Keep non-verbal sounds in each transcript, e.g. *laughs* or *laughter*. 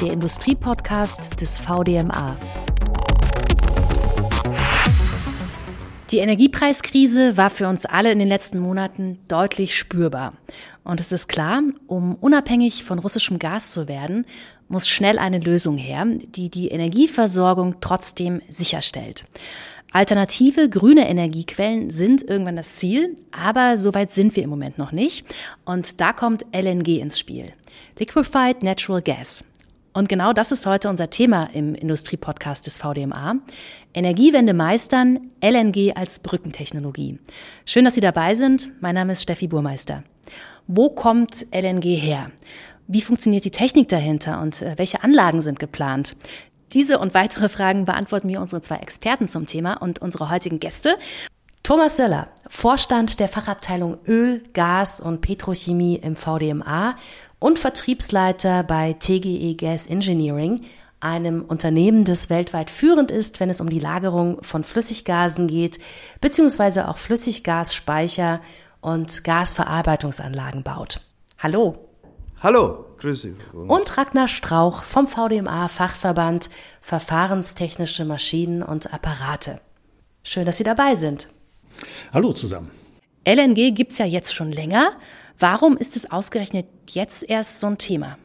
der Industriepodcast des VDMA. Die Energiepreiskrise war für uns alle in den letzten Monaten deutlich spürbar. Und es ist klar, um unabhängig von russischem Gas zu werden, muss schnell eine Lösung her, die die Energieversorgung trotzdem sicherstellt. Alternative grüne Energiequellen sind irgendwann das Ziel, aber so weit sind wir im Moment noch nicht. Und da kommt LNG ins Spiel. Liquefied Natural Gas. Und genau das ist heute unser Thema im Industriepodcast des VDMA. Energiewende meistern, LNG als Brückentechnologie. Schön, dass Sie dabei sind. Mein Name ist Steffi Burmeister. Wo kommt LNG her? Wie funktioniert die Technik dahinter und äh, welche Anlagen sind geplant? Diese und weitere Fragen beantworten wir unsere zwei Experten zum Thema und unsere heutigen Gäste. Thomas Söller, Vorstand der Fachabteilung Öl, Gas und Petrochemie im VDMA und Vertriebsleiter bei TGE Gas Engineering, einem Unternehmen, das weltweit führend ist, wenn es um die Lagerung von Flüssiggasen geht, beziehungsweise auch Flüssiggasspeicher und Gasverarbeitungsanlagen baut. Hallo. Hallo, grüße. Und Ragnar Strauch vom VDMA Fachverband Verfahrenstechnische Maschinen und Apparate. Schön, dass Sie dabei sind. Hallo zusammen. LNG gibt es ja jetzt schon länger. Warum ist es ausgerechnet jetzt erst so ein Thema?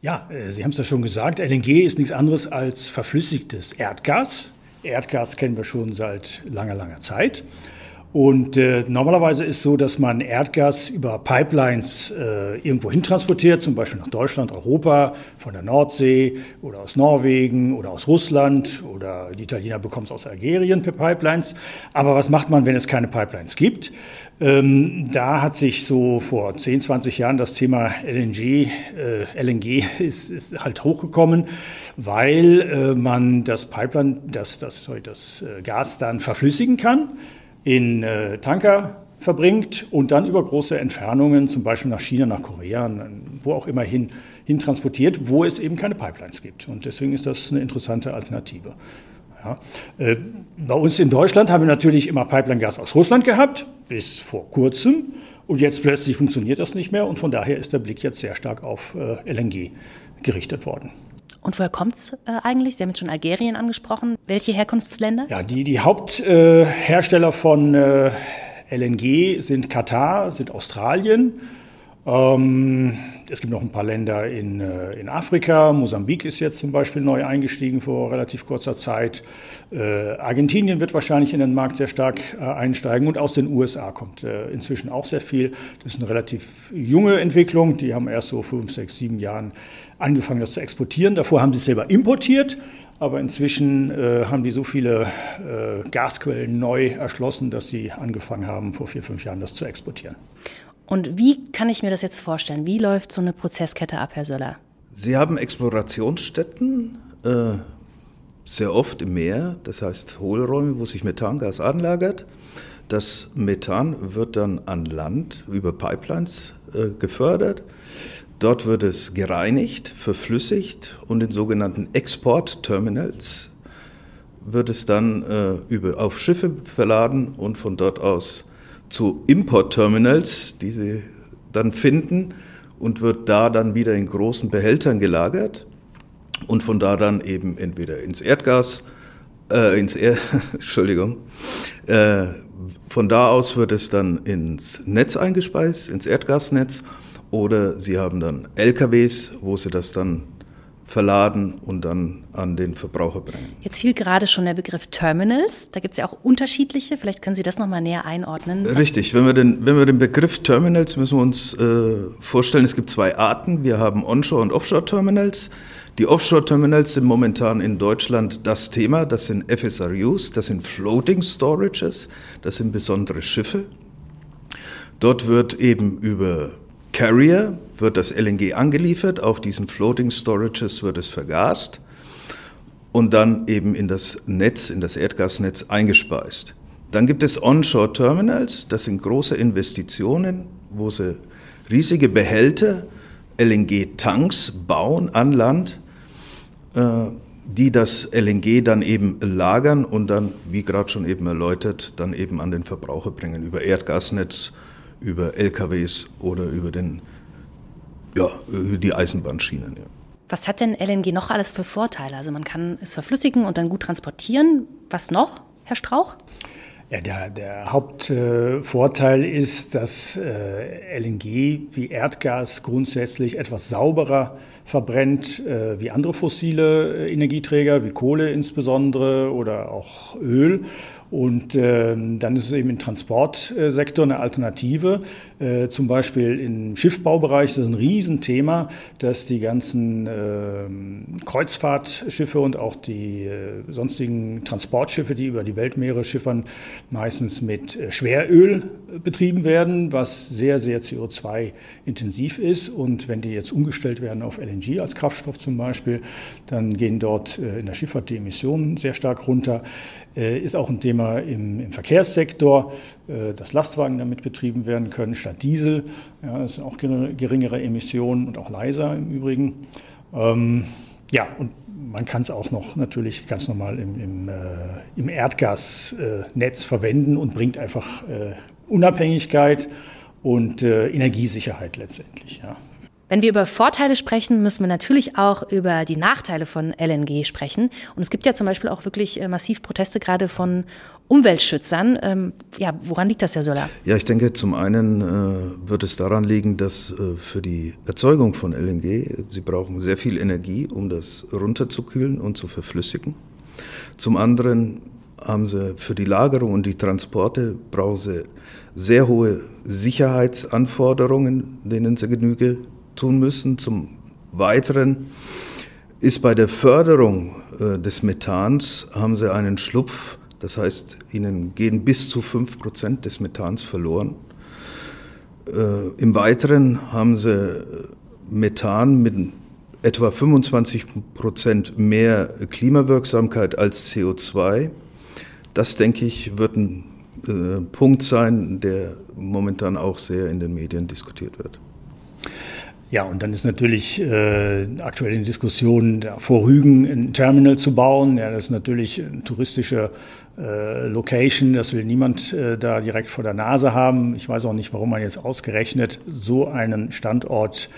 Ja, äh, Sie haben es ja schon gesagt, LNG ist nichts anderes als verflüssigtes Erdgas. Erdgas kennen wir schon seit langer, langer Zeit. Und äh, normalerweise ist so, dass man Erdgas über Pipelines äh, irgendwo hin transportiert, zum Beispiel nach Deutschland, Europa, von der Nordsee oder aus Norwegen oder aus Russland oder die Italiener bekommen es aus Algerien per Pipelines. Aber was macht man, wenn es keine Pipelines gibt? Ähm, da hat sich so vor 10, 20 Jahren das Thema LNG, äh, LNG *laughs* ist, ist, halt hochgekommen, weil äh, man das Pipeline, das, das, das äh, Gas dann verflüssigen kann in äh, Tanker verbringt und dann über große Entfernungen, zum Beispiel nach China, nach Korea, wo auch immer hin, hin transportiert, wo es eben keine Pipelines gibt. Und deswegen ist das eine interessante Alternative. Ja. Äh, bei uns in Deutschland haben wir natürlich immer Pipeline-Gas aus Russland gehabt, bis vor kurzem. Und jetzt plötzlich funktioniert das nicht mehr. Und von daher ist der Blick jetzt sehr stark auf äh, LNG gerichtet worden. Und woher kommt es äh, eigentlich? Sie haben jetzt schon Algerien angesprochen. Welche Herkunftsländer? Ja, die, die Haupthersteller äh, von äh, LNG sind Katar, sind Australien. Ähm, es gibt noch ein paar Länder in, äh, in Afrika. Mosambik ist jetzt zum Beispiel neu eingestiegen vor relativ kurzer Zeit. Äh, Argentinien wird wahrscheinlich in den Markt sehr stark äh, einsteigen und aus den USA kommt inzwischen auch sehr viel. Das ist eine relativ junge Entwicklung. Die haben erst so fünf, sechs, sieben Jahren angefangen, das zu exportieren. Davor haben sie es selber importiert. Aber inzwischen äh, haben die so viele äh, Gasquellen neu erschlossen, dass sie angefangen haben, vor vier, fünf Jahren das zu exportieren. Und wie kann ich mir das jetzt vorstellen? Wie läuft so eine Prozesskette ab, Herr Söller? Sie haben Explorationsstätten, äh, sehr oft im Meer, das heißt Hohlräume, wo sich Methangas anlagert. Das Methan wird dann an Land über Pipelines äh, gefördert. Dort wird es gereinigt, verflüssigt und in sogenannten Exportterminals wird es dann äh, über, auf Schiffe verladen und von dort aus zu Importterminals, die sie dann finden und wird da dann wieder in großen Behältern gelagert und von da dann eben entweder ins Erdgas, äh, ins er *laughs* Entschuldigung, äh, von da aus wird es dann ins Netz eingespeist, ins Erdgasnetz oder sie haben dann LKWs, wo sie das dann verladen und dann an den Verbraucher bringen. Jetzt fiel gerade schon der Begriff Terminals. Da gibt es ja auch unterschiedliche. Vielleicht können Sie das nochmal näher einordnen. Richtig. Wenn wir, den, wenn wir den Begriff Terminals müssen wir uns äh, vorstellen, es gibt zwei Arten. Wir haben Onshore- und Offshore-Terminals. Die Offshore-Terminals sind momentan in Deutschland das Thema. Das sind FSRUs, das sind Floating Storages, das sind besondere Schiffe. Dort wird eben über Carrier wird das LNG angeliefert, auf diesen Floating Storages wird es vergast und dann eben in das Netz, in das Erdgasnetz eingespeist. Dann gibt es Onshore Terminals, das sind große Investitionen, wo sie riesige Behälter, LNG-Tanks bauen an Land, äh, die das LNG dann eben lagern und dann, wie gerade schon eben erläutert, dann eben an den Verbraucher bringen über Erdgasnetz, über LKWs oder über, den, ja, über die Eisenbahnschienen. Ja. Was hat denn LNG noch alles für Vorteile? Also man kann es verflüssigen und dann gut transportieren. Was noch, Herr Strauch? Ja, der, der Hauptvorteil äh, ist, dass äh, LNG wie Erdgas grundsätzlich etwas sauberer verbrennt äh, wie andere fossile äh, Energieträger, wie Kohle insbesondere oder auch Öl. Und äh, dann ist es eben im Transportsektor eine Alternative. Äh, zum Beispiel im Schiffbaubereich ist das ein Riesenthema, dass die ganzen äh, Kreuzfahrtschiffe und auch die äh, sonstigen Transportschiffe, die über die Weltmeere schiffern, meistens mit äh, Schweröl betrieben werden, was sehr, sehr CO2-intensiv ist. Und wenn die jetzt umgestellt werden auf LNG als Kraftstoff zum Beispiel, dann gehen dort in der Schifffahrt die Emissionen sehr stark runter. Ist auch ein Thema, Thema im, im Verkehrssektor, äh, dass Lastwagen damit betrieben werden können statt Diesel. Ja, das sind auch geringere Emissionen und auch leiser im Übrigen. Ähm, ja, und man kann es auch noch natürlich ganz normal im, im, äh, im Erdgasnetz äh, verwenden und bringt einfach äh, Unabhängigkeit und äh, Energiesicherheit letztendlich. Ja. Wenn wir über Vorteile sprechen, müssen wir natürlich auch über die Nachteile von LNG sprechen. Und es gibt ja zum Beispiel auch wirklich äh, massiv Proteste gerade von Umweltschützern. Ähm, ja, woran liegt das, Herr Söller? Ja, ich denke, zum einen äh, wird es daran liegen, dass äh, für die Erzeugung von LNG, Sie brauchen sehr viel Energie, um das runterzukühlen und zu verflüssigen. Zum anderen haben Sie für die Lagerung und die Transporte brauchen Sie sehr hohe Sicherheitsanforderungen, denen Sie Genüge tun müssen. Zum Weiteren ist bei der Förderung äh, des Methans, haben sie einen Schlupf, das heißt, ihnen gehen bis zu 5 Prozent des Methans verloren. Äh, Im Weiteren haben sie äh, Methan mit etwa 25 Prozent mehr Klimawirksamkeit als CO2. Das, denke ich, wird ein äh, Punkt sein, der momentan auch sehr in den Medien diskutiert wird. Ja, und dann ist natürlich äh, aktuell in Diskussion, vor Rügen ein Terminal zu bauen. Ja, das ist natürlich eine touristische äh, Location, das will niemand äh, da direkt vor der Nase haben. Ich weiß auch nicht, warum man jetzt ausgerechnet so einen Standort,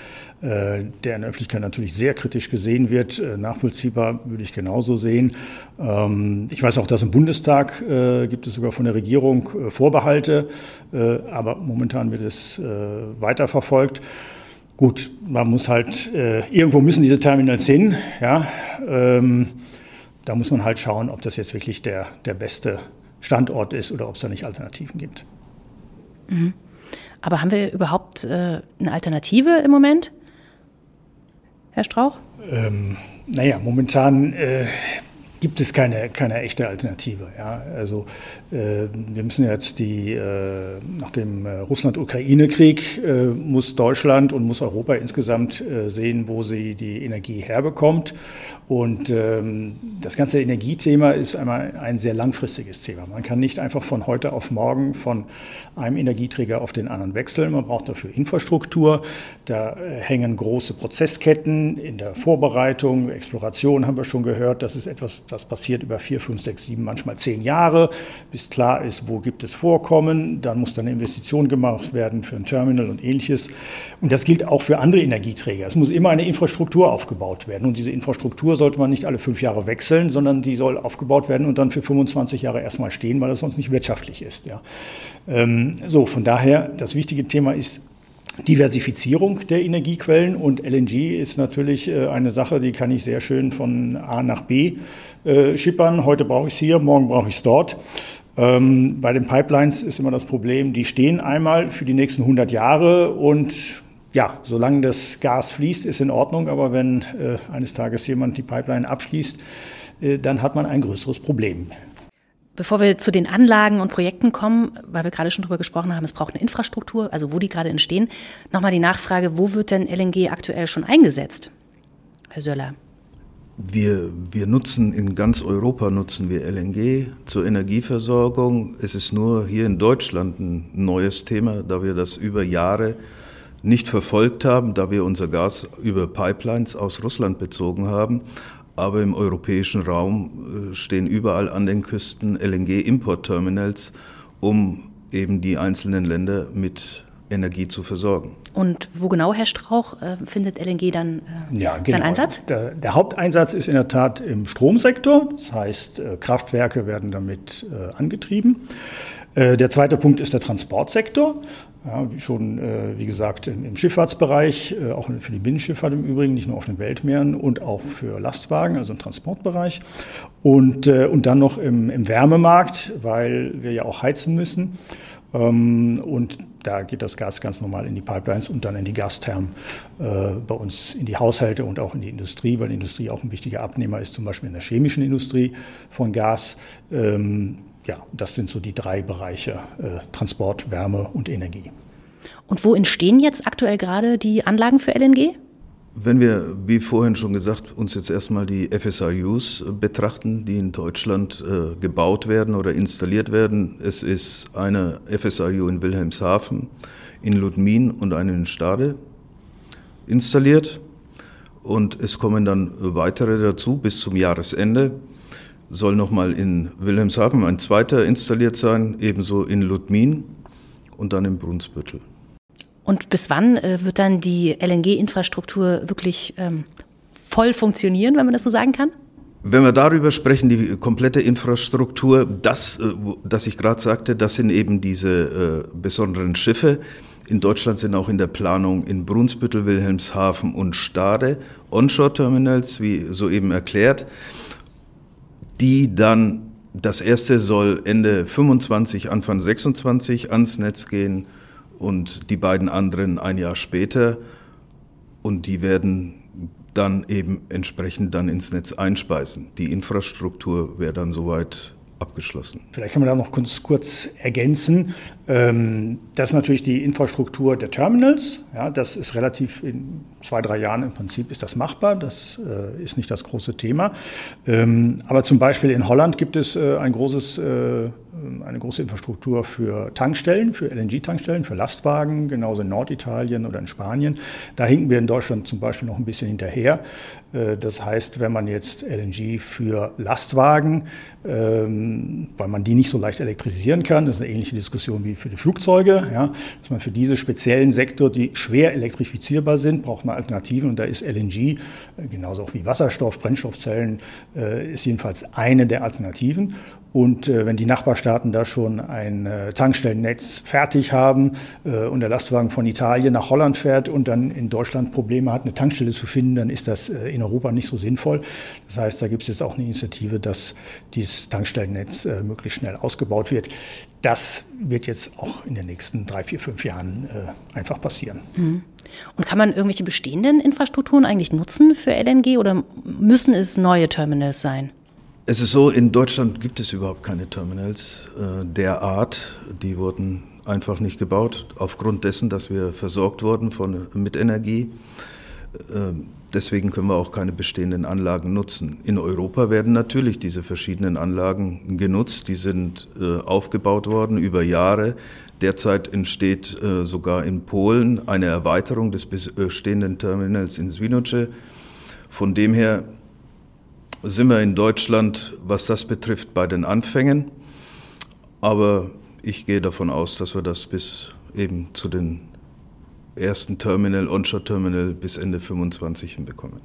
äh, der in der Öffentlichkeit natürlich sehr kritisch gesehen wird, äh, nachvollziehbar würde ich genauso sehen. Ähm, ich weiß auch, dass im Bundestag äh, gibt es sogar von der Regierung äh, Vorbehalte, äh, aber momentan wird es äh, weiterverfolgt. Gut, man muss halt, äh, irgendwo müssen diese Terminals hin, ja. Ähm, da muss man halt schauen, ob das jetzt wirklich der, der beste Standort ist oder ob es da nicht Alternativen gibt. Mhm. Aber haben wir überhaupt äh, eine Alternative im Moment, Herr Strauch? Ähm, naja, momentan äh, gibt es keine, keine echte Alternative. Ja? Also äh, wir müssen jetzt die, äh, nach dem äh, Russland-Ukraine-Krieg äh, muss Deutschland und muss Europa insgesamt äh, sehen, wo sie die Energie herbekommt. Und ähm, das ganze Energiethema ist einmal ein sehr langfristiges Thema. Man kann nicht einfach von heute auf morgen von einem Energieträger auf den anderen wechseln. Man braucht dafür Infrastruktur. Da äh, hängen große Prozessketten in der Vorbereitung, Exploration haben wir schon gehört. Das ist etwas, das passiert über vier, fünf, sechs, sieben, manchmal zehn Jahre, bis klar ist, wo gibt es Vorkommen. Dann muss dann eine Investition gemacht werden für ein Terminal und ähnliches. Und das gilt auch für andere Energieträger. Es muss immer eine Infrastruktur aufgebaut werden. Und diese Infrastruktur sollte man nicht alle fünf Jahre wechseln, sondern die soll aufgebaut werden und dann für 25 Jahre erstmal stehen, weil das sonst nicht wirtschaftlich ist. Ja. Ähm, so, von daher, das wichtige Thema ist, Diversifizierung der Energiequellen und LNG ist natürlich äh, eine Sache, die kann ich sehr schön von A nach B äh, schippern. Heute brauche ich es hier, morgen brauche ich es dort. Ähm, bei den Pipelines ist immer das Problem, die stehen einmal für die nächsten 100 Jahre und ja, solange das Gas fließt, ist in Ordnung, aber wenn äh, eines Tages jemand die Pipeline abschließt, dann hat man ein größeres Problem. Bevor wir zu den Anlagen und Projekten kommen, weil wir gerade schon darüber gesprochen haben, es braucht eine Infrastruktur, also wo die gerade entstehen, nochmal die Nachfrage, wo wird denn LNG aktuell schon eingesetzt? Herr Söller. Wir, wir nutzen in ganz Europa nutzen wir LNG zur Energieversorgung. Es ist nur hier in Deutschland ein neues Thema, da wir das über Jahre nicht verfolgt haben, da wir unser Gas über Pipelines aus Russland bezogen haben aber im europäischen Raum äh, stehen überall an den Küsten LNG-Importterminals, um eben die einzelnen Länder mit Energie zu versorgen. Und wo genau, Herr Strauch, äh, findet LNG dann äh, ja, genau. seinen Einsatz? Der, der, Haupteinsatz ist in der Tat im Stromsektor. Das heißt, äh, Kraftwerke werden damit äh, angetrieben. Äh, der zweite Punkt ist der Transportsektor. Ja, schon, äh, wie gesagt, im, Schifffahrtsbereich, äh, auch für die Binnenschifffahrt im Übrigen, nicht nur auf den Weltmeeren und auch für Lastwagen, also im Transportbereich. Und, und dann noch im, im Wärmemarkt, weil wir ja auch heizen müssen. Ähm, und da geht das Gas ganz normal in die Pipelines und dann in die Gasthermen bei uns in die Haushalte und auch in die Industrie, weil die Industrie auch ein wichtiger Abnehmer ist, zum Beispiel in der chemischen Industrie von Gas. Ähm, ja, das sind so die drei Bereiche äh, Transport, Wärme und Energie. Und wo entstehen jetzt aktuell gerade die Anlagen für LNG? Wenn wir, wie vorhin schon gesagt, uns jetzt erstmal die FSRUs betrachten, die in Deutschland äh, gebaut werden oder installiert werden. Es ist eine FSRU in Wilhelmshaven, in Ludmin und eine in Stade installiert. Und es kommen dann weitere dazu bis zum Jahresende soll nochmal in Wilhelmshaven ein zweiter installiert sein, ebenso in Ludmin und dann in Brunsbüttel. Und bis wann äh, wird dann die LNG-Infrastruktur wirklich ähm, voll funktionieren, wenn man das so sagen kann? Wenn wir darüber sprechen, die komplette Infrastruktur, das, äh, das ich gerade sagte, das sind eben diese äh, besonderen Schiffe. In Deutschland sind auch in der Planung in Brunsbüttel, Wilhelmshaven und Stade Onshore-Terminals, wie soeben erklärt die dann, das erste soll Ende 25, Anfang 26 ans Netz gehen und die beiden anderen ein Jahr später. Und die werden dann eben entsprechend dann ins Netz einspeisen. Die Infrastruktur wäre dann soweit abgeschlossen. Vielleicht kann man da noch kurz, kurz ergänzen. Ähm, das ist natürlich die Infrastruktur der Terminals. Ja, das ist relativ in zwei, drei Jahren im Prinzip ist das machbar. Das äh, ist nicht das große Thema. Ähm, aber zum Beispiel in Holland gibt es äh, ein großes äh, eine große Infrastruktur für Tankstellen, für LNG-Tankstellen, für Lastwagen, genauso in Norditalien oder in Spanien. Da hinken wir in Deutschland zum Beispiel noch ein bisschen hinterher. Das heißt, wenn man jetzt LNG für Lastwagen, ähm, weil man die nicht so leicht elektrisieren kann, das ist eine ähnliche Diskussion wie für die Flugzeuge, ja, dass man für diese speziellen Sektor, die schwer elektrifizierbar sind, braucht man Alternativen und da ist LNG, äh, genauso auch wie Wasserstoff, Brennstoffzellen, äh, ist jedenfalls eine der Alternativen. Und äh, wenn die Nachbarstaaten da schon ein Tankstellennetz fertig haben und der Lastwagen von Italien nach Holland fährt und dann in Deutschland Probleme hat, eine Tankstelle zu finden, dann ist das in Europa nicht so sinnvoll. Das heißt, da gibt es jetzt auch eine Initiative, dass dieses Tankstellennetz möglichst schnell ausgebaut wird. Das wird jetzt auch in den nächsten drei, vier, fünf Jahren äh, einfach passieren. Mhm. Und kann man irgendwelche bestehenden Infrastrukturen eigentlich nutzen für LNG oder müssen es neue Terminals sein? Es ist so, in Deutschland gibt es überhaupt keine Terminals äh, der Art. Die wurden einfach nicht gebaut, aufgrund dessen, dass wir versorgt wurden von, mit Energie. Äh, deswegen können wir auch keine bestehenden Anlagen nutzen. In Europa werden natürlich diese verschiedenen Anlagen genutzt. Die sind äh, aufgebaut worden über Jahre. Derzeit entsteht äh, sogar in Polen eine Erweiterung des bestehenden Terminals in Swinoce. Von dem her sind wir in Deutschland, was das betrifft, bei den Anfängen. Aber ich gehe davon aus, dass wir das bis eben zu den ersten Terminal, Onshore-Terminal bis Ende 25 hinbekommen.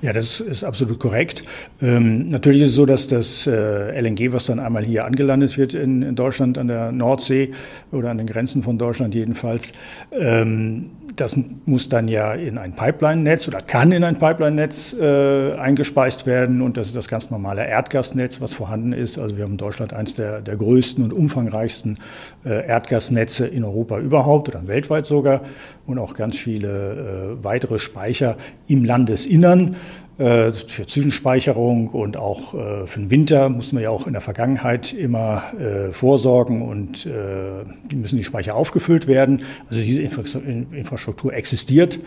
Ja, das ist absolut korrekt. Ähm, natürlich ist es so, dass das äh, LNG, was dann einmal hier angelandet wird in, in, Deutschland an der Nordsee oder an den Grenzen von Deutschland jedenfalls, ähm, das muss dann ja in ein Pipeline-Netz oder kann in ein Pipeline-Netz äh, eingespeist werden. Und das ist das ganz normale Erdgasnetz, was vorhanden ist. Also wir haben in Deutschland eines der, der größten und umfangreichsten äh, Erdgasnetze in Europa überhaupt oder weltweit sogar. Und auch ganz viele äh, weitere Speicher im Landesinnern für Zwischenspeicherung und auch äh, für den Winter mussten wir ja auch in der Vergangenheit immer äh, vorsorgen und die müssen die Speicher aufgefüllt werden. Also diese Infrastruktur existiert.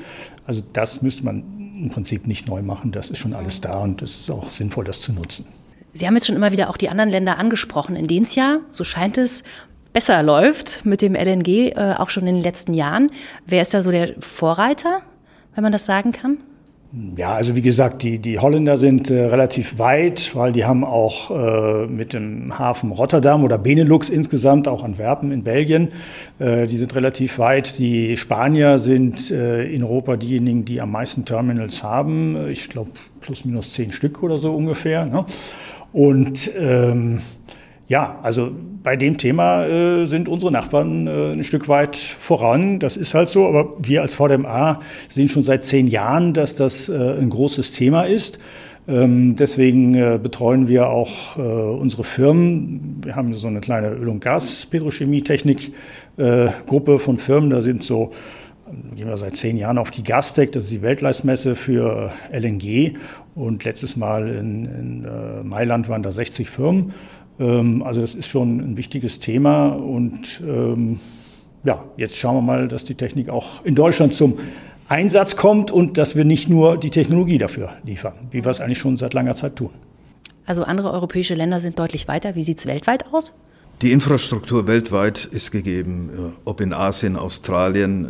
Also das müsste man im Prinzip nicht neu machen. Das ist schon alles da und es ist auch sinnvoll, das zu nutzen. Sie haben jetzt schon immer wieder auch die anderen Länder angesprochen, in denen es ja, so scheint es, besser läuft mit dem LNG, äh, auch schon in den letzten Jahren. Wer ist da so der Vorreiter, wenn man das sagen kann? Ja, also wie gesagt, die, die Holländer sind äh, relativ weit, weil die haben auch äh, mit dem Hafen Rotterdam oder Benelux insgesamt, auch Antwerpen in Belgien, äh, die sind relativ weit. Die Spanier sind äh, in Europa diejenigen, die am meisten Terminals haben. Ich glaube, plus minus zehn Stück oder so ungefähr. Ne? Und ähm, ja, also bei dem Thema äh, sind unsere Nachbarn äh, ein Stück weit voran. Das ist halt so. Aber wir als VDMA sehen schon seit zehn Jahren, dass das äh, ein großes Thema ist. Ähm, deswegen äh, betreuen wir auch äh, unsere Firmen. Wir haben so eine kleine Öl- und Gas-Petrochemie-Technik-Gruppe von Firmen. Da sind so gehen wir seit zehn Jahren auf die Gastec, das ist die Weltleistmesse für LNG. Und letztes Mal in, in äh, Mailand waren da 60 Firmen. Ähm, also das ist schon ein wichtiges Thema und ähm, ja, jetzt schauen wir mal, dass die Technik auch in Deutschland zum Einsatz kommt und dass wir nicht nur die Technologie dafür liefern, wie wir es eigentlich schon seit langer Zeit tun. Also andere europäische Länder sind deutlich weiter. Wie sieht es weltweit aus? Die Infrastruktur weltweit ist gegeben, äh, ob in Asien, Australien,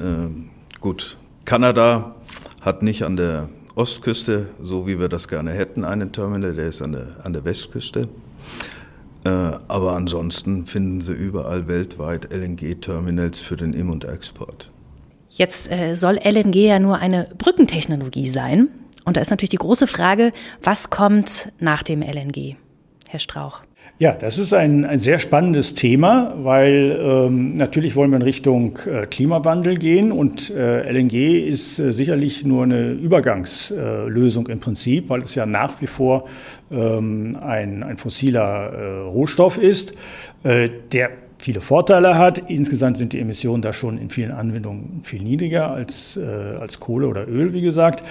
äh, gut. Kanada hat nicht an der Ostküste, so wie wir das gerne hätten, einen Terminal, der ist an der, an der Westküste. Äh, aber ansonsten finden Sie überall weltweit LNG-Terminals für den Im- und Export. Jetzt äh, soll LNG ja nur eine Brückentechnologie sein. Und da ist natürlich die große Frage, was kommt nach dem LNG, Herr Strauch? Ja, das ist ein, ein sehr spannendes Thema, weil ähm, natürlich wollen wir in Richtung äh, Klimawandel gehen und äh, LNG ist äh, sicherlich nur eine Übergangslösung im Prinzip, weil es ja nach wie vor ähm, ein, ein fossiler äh, Rohstoff ist, äh, der viele Vorteile hat. Insgesamt sind die Emissionen da schon in vielen Anwendungen viel niedriger als, äh, als Kohle oder Öl, wie gesagt.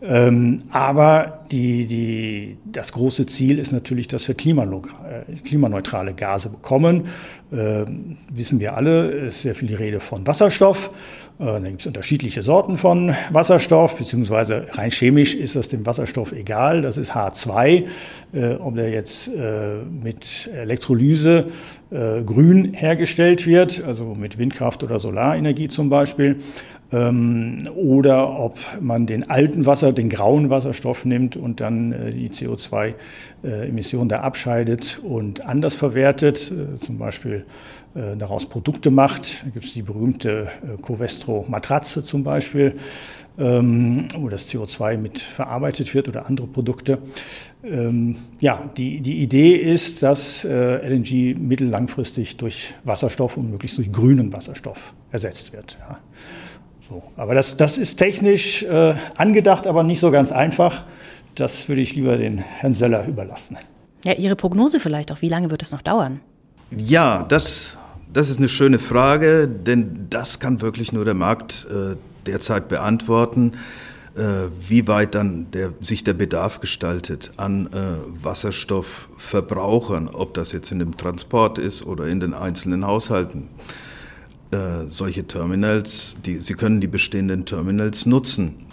Ähm, aber die, die, das große Ziel ist natürlich, dass wir äh, klimaneutrale Gase bekommen. Ähm, wissen wir alle, ist sehr viel die Rede von Wasserstoff. Äh, da gibt es unterschiedliche Sorten von Wasserstoff, beziehungsweise rein chemisch ist das dem Wasserstoff egal. Das ist H2. Äh, ob der jetzt äh, mit Elektrolyse grün hergestellt wird, also mit Windkraft oder Solarenergie zum Beispiel, ähm, oder ob man den alten Wasser, den grauen Wasserstoff nimmt und dann äh, die CO2-Emissionen äh, da abscheidet und anders verwertet, äh, zum Beispiel äh, daraus Produkte macht. Da gibt es die berühmte äh, Covestro-Matratze zum Beispiel, wo das CO2 mit verarbeitet wird oder andere Produkte. Ähm, ja, die, die Idee ist, dass äh, LNG mittellangfristig durch Wasserstoff und möglichst durch grünen Wasserstoff ersetzt wird. Ja. So. Aber das, das ist technisch äh, angedacht, aber nicht so ganz einfach. Das würde ich lieber den Herrn Söller überlassen. Ja, Ihre Prognose vielleicht auch. Wie lange wird es noch dauern? Ja, das, das ist eine schöne Frage, denn das kann wirklich nur der Markt äh, derzeit beantworten, äh, wie weit dann der, sich der Bedarf gestaltet an äh, Wasserstoffverbrauchern, ob das jetzt in dem Transport ist oder in den einzelnen Haushalten. Äh, solche Terminals, die, sie können die bestehenden Terminals nutzen,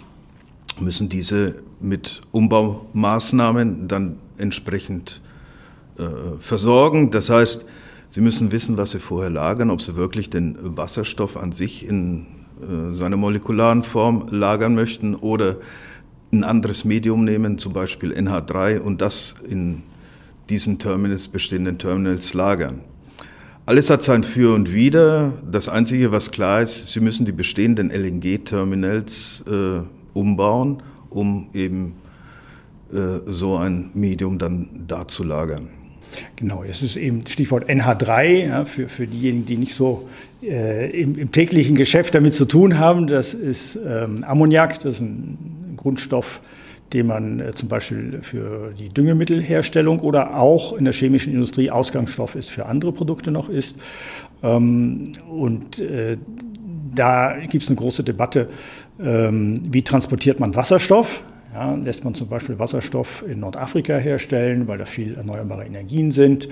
müssen diese mit Umbaumaßnahmen dann entsprechend versorgen. Das heißt, sie müssen wissen, was sie vorher lagern, ob sie wirklich den Wasserstoff an sich in seiner molekularen Form lagern möchten oder ein anderes Medium nehmen, zum Beispiel NH3, und das in diesen Terminals, bestehenden Terminals lagern. Alles hat sein Für und Wider. Das Einzige, was klar ist, Sie müssen die bestehenden LNG-Terminals äh, umbauen, um eben äh, so ein Medium dann da zu lagern. Genau, es ist eben Stichwort NH3 ja, für, für diejenigen, die nicht so äh, im, im, täglichen Geschäft damit zu tun haben. Das ist ähm, Ammoniak, das ist ein Grundstoff, den man äh, zum Beispiel für die Düngemittelherstellung oder auch in der chemischen Industrie Ausgangsstoff ist, für andere Produkte noch ist. Ähm, und äh, da gibt es eine große Debatte, ähm, wie transportiert man Wasserstoff? Ja, lässt man zum Beispiel Wasserstoff in Nordafrika herstellen, weil da viel erneuerbare Energien sind.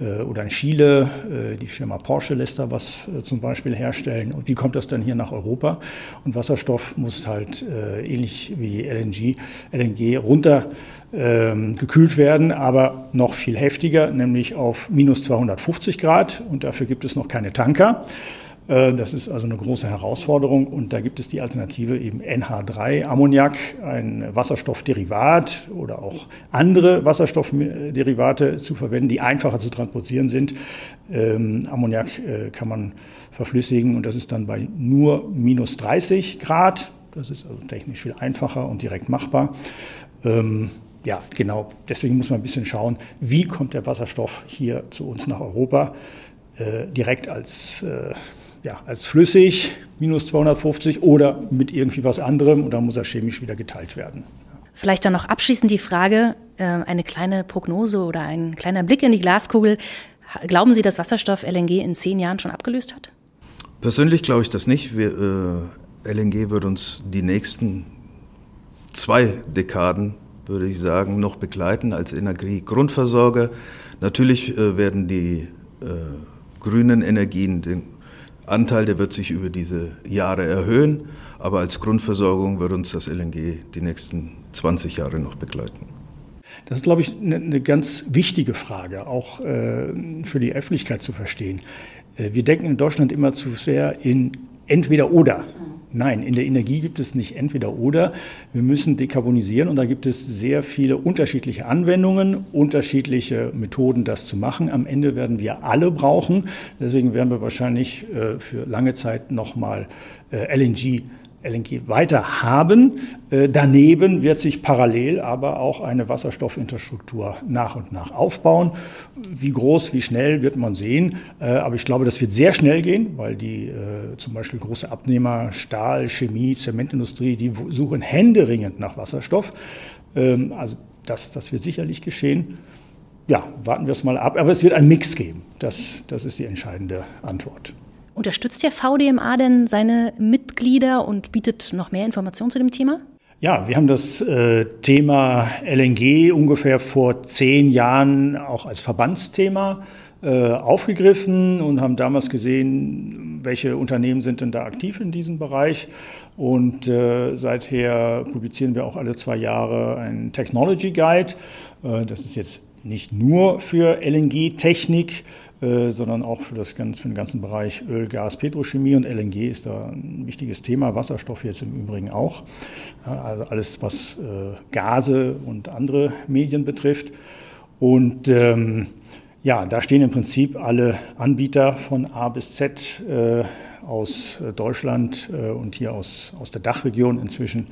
Äh, oder in Chile, äh, die Firma Porsche lässt da was äh, zum Beispiel herstellen. Und wie kommt das dann hier nach Europa? Und Wasserstoff muss halt äh, ähnlich wie LNG, LNG runter ähm, gekühlt werden, aber noch viel heftiger, nämlich auf minus 250 Grad. Und dafür gibt es noch keine Tanker. Äh, das ist also eine große Herausforderung und da gibt es die Alternative eben NH3 Ammoniak, ein Wasserstoffderivat oder auch andere Wasserstoffderivate zu verwenden, die einfacher zu transportieren sind. Ähm, Ammoniak äh, kann man verflüssigen und das ist dann bei nur minus 30 Grad. Das ist also technisch viel einfacher und direkt machbar. Ähm, ja, genau. Deswegen muss man ein bisschen schauen, wie kommt der Wasserstoff hier zu uns nach Europa äh, direkt als, äh, ja, als flüssig, minus 250 oder mit irgendwie was anderem und dann muss er chemisch wieder geteilt werden. Vielleicht dann noch abschließend die Frage, äh, eine kleine Prognose oder ein kleiner Blick in die Glaskugel. Glauben Sie, dass Wasserstoff LNG in zehn Jahren schon abgelöst hat? Persönlich glaube ich das nicht. Wir, äh, LNG wird uns die nächsten zwei Dekaden würde ich sagen, noch begleiten als Energiegrundversorger. Natürlich äh, werden die äh, grünen Energien, den Anteil, der wird sich über diese Jahre erhöhen, aber als Grundversorgung wird uns das LNG die nächsten 20 Jahre noch begleiten. Das ist, glaube ich, eine, eine ganz wichtige Frage, auch äh, für die Öffentlichkeit zu verstehen. Äh, wir denken in Deutschland immer zu sehr in entweder oder. Nein, in der Energie gibt es nicht entweder oder. Wir müssen dekarbonisieren und da gibt es sehr viele unterschiedliche Anwendungen, unterschiedliche Methoden, das zu machen. Am Ende werden wir alle brauchen. Deswegen werden wir wahrscheinlich äh, für lange Zeit nochmal äh, LNG LNG weiter haben. Äh, daneben wird sich parallel aber auch eine Wasserstoffinfrastruktur nach und nach aufbauen. Wie groß, wie schnell wird man sehen. Äh, aber ich glaube, das wird sehr schnell gehen, weil die äh, zum Beispiel große Abnehmer Stahl, Chemie, Zementindustrie, die suchen händeringend nach Wasserstoff. Ähm, also das, das wird sicherlich geschehen. Ja, warten wir es mal ab. Aber es wird einen Mix geben. Das, das ist die entscheidende Antwort. Unterstützt der VDMA denn seine Mitglieder und bietet noch mehr Informationen zu dem Thema? Ja, wir haben das äh, Thema LNG ungefähr vor zehn Jahren auch als Verbandsthema äh, aufgegriffen und haben damals gesehen, welche Unternehmen sind denn da aktiv in diesem Bereich. Und äh, seither publizieren wir auch alle zwei Jahre einen Technology Guide. Äh, das ist jetzt nicht nur für LNG-Technik, äh, sondern auch für, das ganz, für den ganzen Bereich Öl, Gas, Petrochemie und LNG ist da ein wichtiges Thema, Wasserstoff jetzt im Übrigen auch. also alles, was äh, Gase und andere Medien betrifft. Und ähm, ja, da stehen im Prinzip alle Anbieter von A bis Z äh, aus äh, Deutschland äh, und hier aus, aus der Dachregion inzwischen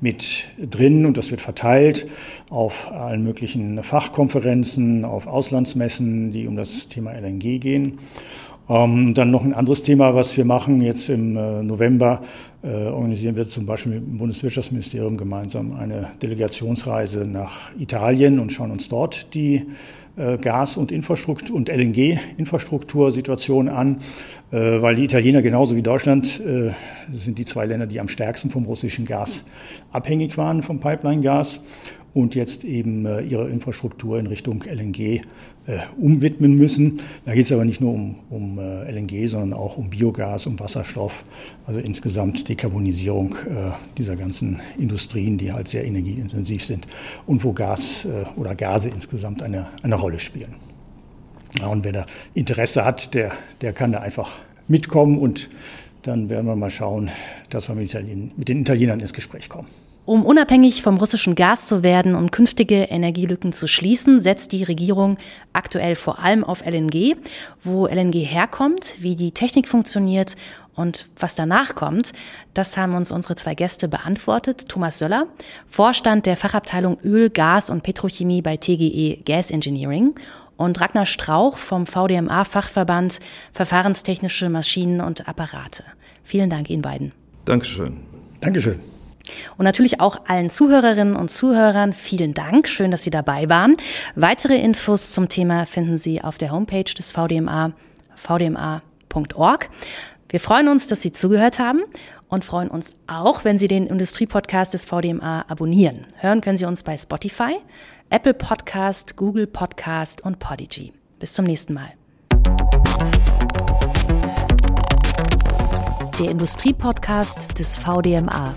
mit drin und das wird verteilt auf allen möglichen Fachkonferenzen, auf Auslandsmessen, die um das Thema LNG gehen. Ähm, dann noch ein anderes Thema, was wir machen. Jetzt im äh, November äh, organisieren wir zum Beispiel mit dem Bundeswirtschaftsministerium gemeinsam eine Delegationsreise nach Italien und schauen uns dort die Gas- und Infrastruktur und LNG-Infrastruktursituation an, äh, weil die Italiener genauso wie Deutschland äh, sind die zwei Länder, die am stärksten vom russischen Gas abhängig waren, vom Pipeline-Gas und jetzt eben äh, ihre Infrastruktur in Richtung LNG äh, umwidmen müssen. Da geht es aber nicht nur um, um äh, LNG, sondern auch um Biogas, um Wasserstoff, also insgesamt Dekarbonisierung dieser ganzen Industrien, die halt sehr energieintensiv sind und wo Gas oder Gase insgesamt eine, eine Rolle spielen. Ja, und wer da Interesse hat, der, der kann da einfach mitkommen und dann werden wir mal schauen, dass wir mit, Italien, mit den Italienern ins Gespräch kommen. Um unabhängig vom russischen Gas zu werden und künftige Energielücken zu schließen, setzt die Regierung aktuell vor allem auf LNG. Wo LNG herkommt, wie die Technik funktioniert und was danach kommt, das haben uns unsere zwei Gäste beantwortet. Thomas Söller, Vorstand der Fachabteilung Öl, Gas und Petrochemie bei TGE Gas Engineering und Ragnar Strauch vom VDMA Fachverband Verfahrenstechnische Maschinen und Apparate. Vielen Dank Ihnen beiden. Dankeschön. Dankeschön. Und natürlich auch allen Zuhörerinnen und Zuhörern vielen Dank. Schön, dass Sie dabei waren. Weitere Infos zum Thema finden Sie auf der Homepage des VDMA, vdma.org. Wir freuen uns, dass Sie zugehört haben und freuen uns auch, wenn Sie den Industriepodcast des VDMA abonnieren. Hören können Sie uns bei Spotify, Apple Podcast, Google Podcast und Podigy. Bis zum nächsten Mal. Der Industriepodcast des VDMA.